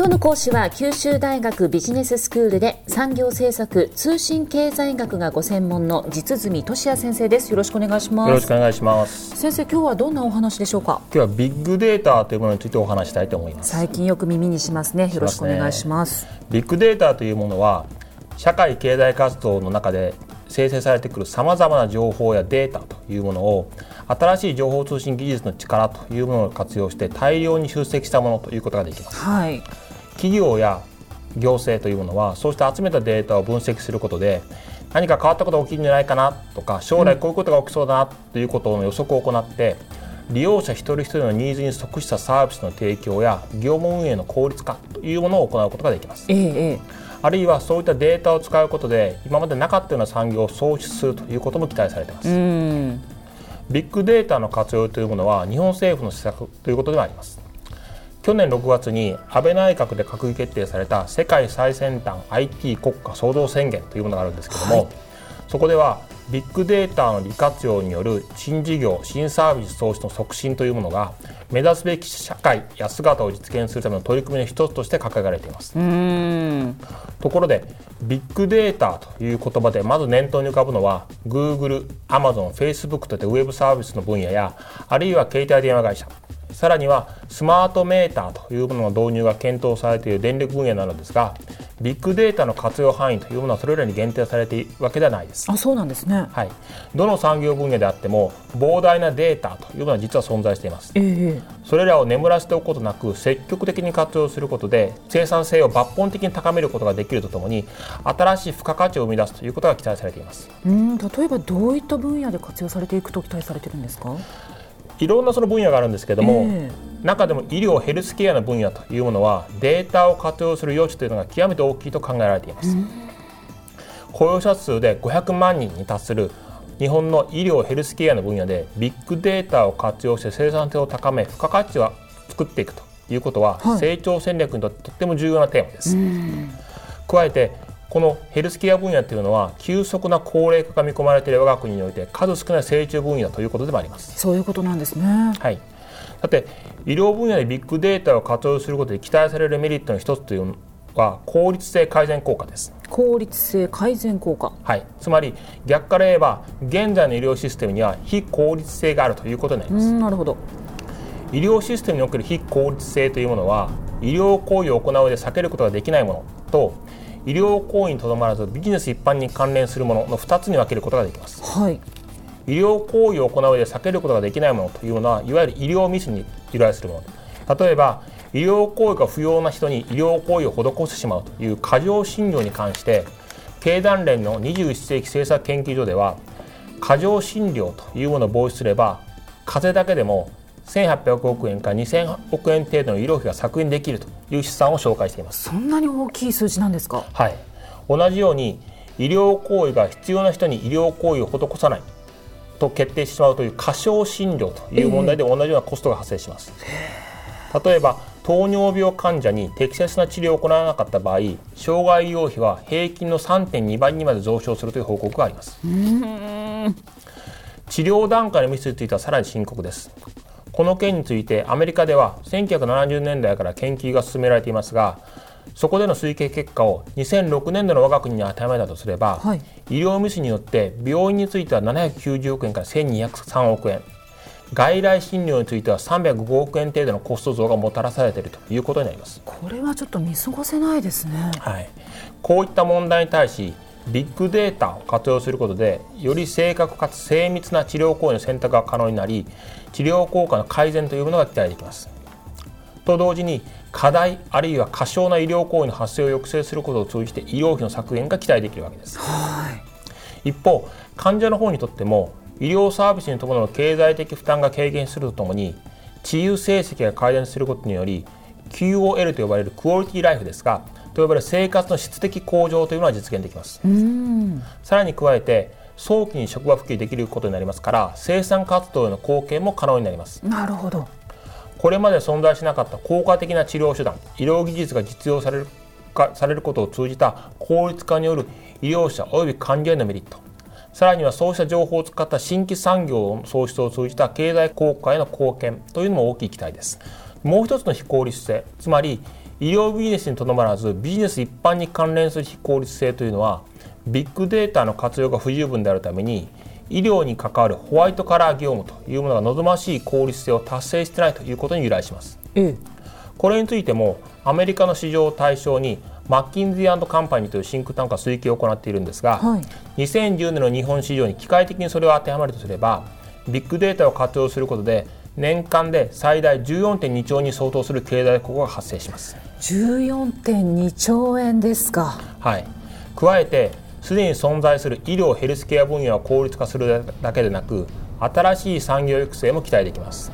今日の講師は九州大学ビジネススクールで産業政策通信経済学がご専門の実住俊也先生です。よろしくお願いします。よろしくお願いします。先生今日はどんなお話でしょうか？今日はビッグデータというものについてお話したいと思います。最近よく耳にしますね。よろしくお願いします。ビッグデータというものは社会経済活動の中で生成されてくるさまざまな情報やデータというものを新しい情報通信技術の力というものを活用して大量に集積したものということができます。はい企業や行政というものはそうした集めたデータを分析することで何か変わったことが起きるんじゃないかなとか将来こういうことが起きそうだなということの予測を行って利用者一人一人のニーズに即したサービスの提供や業務運営の効率化というものを行うことができます。ええあるいはそういったデータを使うことで今までなかったような産業を創出するということも期待されています。ビッグデータの活用というものは日本政府の施策ということではあります。去年6月に安倍内閣で閣議決定された世界最先端 IT 国家創造宣言というものがあるんですけども、はい、そこではビッグデータの利活用による新事業新サービス創出の促進というものが目指すべき社会や姿を実現するための取り組みの一つとして掲げられています。ところでビッグデータという言葉でまず念頭に浮かぶのは Google、Amazon、Facebook といったウェブサービスの分野やあるいは携帯電話会社さらにはスマートメーターというものの導入が検討されている電力分野なのですがビッグデータの活用範囲というものはそれらに限定されているわけではないです。あそうなんですね、はい、どの産業分野であっても膨大なデータというものは実は存在しています、えー、それらを眠らせておくことなく積極的に活用することで生産性を抜本的に高めることができるとともに新しい付加価値を生み出すということが期待されています。うん。例えばどういった分野で活用されていくと期待されているんですか？いろんなその分野があるんですけども、えー、中でも医療ヘルスケアの分野というものはデータを活用する余地というのが極めて大きいと考えられています、雇用者数で500万人に達する日本の医療ヘルスケアの分野でビッグデータを活用して生産性を高め付加価値を作っていくということは、はい、成長戦略にとってとっても重要なテーマです。加えてこのヘルスケア分野というのは急速な高齢化が見込まれている我が国において数少ない成長分野ということでもあります。そういうことなんですね。はい。さて医療分野でビッグデータを活用することで期待されるメリットの一つというのは効率性改善効果です。効率性改善効果。はい。つまり逆から言えば現在の医療システムには非効率性があるということになります。なるほど。医療システムにおける非効率性というものは医療行為を行う上で避けることができないものと医療行為にとどまらずビジネス一般に関連するものの2つに分けることができます。はい、医療行為を行う上で避けることができないものというものはいわゆる医療ミスに由来するもの例えば医療行為が不要な人に医療行為を施してしまうという過剰診療に関して経団連の21世紀政策研究所では過剰診療というものを防止すれば風邪だけでも1800億円から2000億円程度の医療費が削減できるという試算を紹介しています。そんなに大きい数字なんですか？はい。同じように医療行為が必要な人に医療行為を施さないと決定してしまうという過小診療という問題で同じようなコストが発生します、えー、例えば糖尿病患者に適切な治療を行わなかった場合障害医療費は平均の3.2倍にまで上昇するという報告があります。治療段階のミスについてはさらに深刻ですこの件についてアメリカでは1970年代から研究が進められていますがそこでの推計結果を2006年度の我が国に当てはめたとすれば、はい、医療ミスによって病院については790億円から1203億円。外来診療については305億円程度のコスト増がもたらされているということになります。これはちょっと見過ごせないですね、はい、こういった問題に対しビッグデータを活用することでより正確かつ精密な治療行為の選択が可能になり治療効果の改善というものが期待できます。と同時に課題あるいは過小な医療行為の発生を抑制することを通じて医療費の削減が期待できるわけです。一方患者の方にとっても医療サービスに伴う経済的負担が軽減するとともに治癒成績が改善することにより QOL と呼ばれるクオリティライフですがと呼ばれる生活の質的向上というのは実現できます。さらに加えて早期に職場復帰できることになりますから生産活動への貢献も可能になります。なるほど。これまで存在しなかった効果的な治療手段医療技術が実用されるかされることを通じた効率化による医療者及び患者へのメリット。さらにはそうした情報を使った新規産業の創出を通じた経済効果への貢献というのも大きい期待です。もう一つの非効率性つまり医療ビジネスにとどまらずビジネス一般に関連する非効率性というのはビッグデータの活用が不十分であるために医療に関わるホワイトカラー業務というものが望ましい効率性を達成していないということに由来します。ええ、これについてもアメリカの市場を対象にマッキンズィーカンパニーというシンクタンクが推計を行っているんですが、はい、2010年の日本市場に機械的にそれを当てはまるとすればビッグデータを活用することで年間で最大14.2兆に相当する経済効果が発生します。14.2兆円ですか。はい。加えてすでに存在する医療ヘルスケア分野を効率化するだけでなく新しい産業育成も期待できます。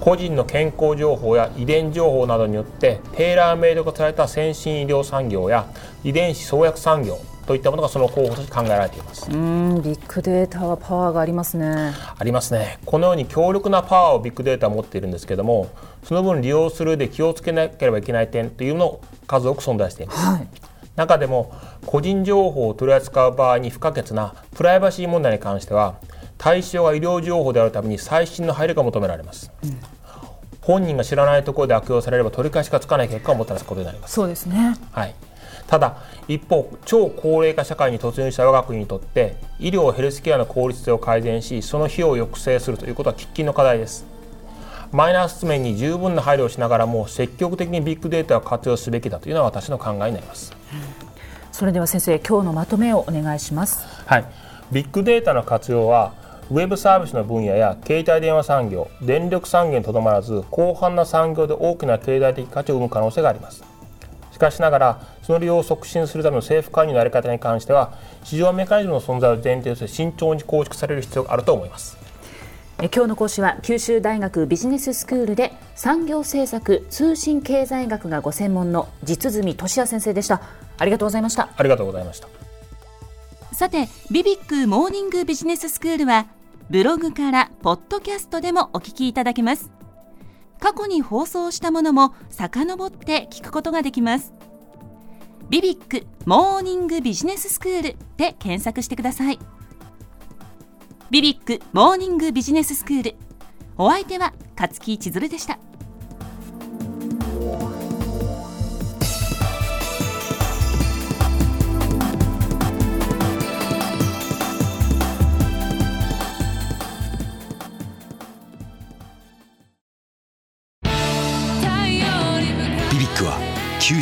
個人の健康情報や遺伝情報などによってテーラーメイド化された先進医療産業や遺伝子創薬産業といったものがその候補として考えられています。うんビッグデータはパワーがありますね。ありますね。このように強力なパワーをビッグデータは持っているんですけれどもその分利用するで気をつけなければいけない点というのを数多く存在しています、はい、中でも個人情報を取り扱う場合に不可欠なプライバシー問題に関しては対象が医療情報であるために最新の配慮が求められます、うん本人が知らないところで悪用されれば取り返しがつかない結果をもたらすことになります。そうですね、はい、ただ一方超高齢化社会に突入した我が国にとって医療ヘルスケアの効率性を改善しその費用を抑制するということは喫緊の課題です。マイナス面に十分な配慮をしながらも積極的にビッグデータを活用すべきだというのは私の考えになります、それでは先生今日のまとめをお願いします。はい。ビッグデータの活用はウェブサービスの分野や携帯電話産業電力産業にとどまらず広範な産業で大きな経済的価値を生む可能性があります。しかしながらその利用を促進するための政府介入の在り方に関しては市場メカニズムの存在を前提として慎重に構築される必要があると思います。え今日の講師は九州大学ビジネススクールで産業政策通信経済学がご専門の実住俊也先生でした。ありがとうございました。ありがとうございました。さてビビックモーニングビジネススクールはブログからポッドキャストでもお聞きいただけます。過去に放送したものも遡って聞くことができます。ビビックモーニングビジネススクールで検索してください。ビビックモーニングビジネススクール。お相手は勝木千鶴でした。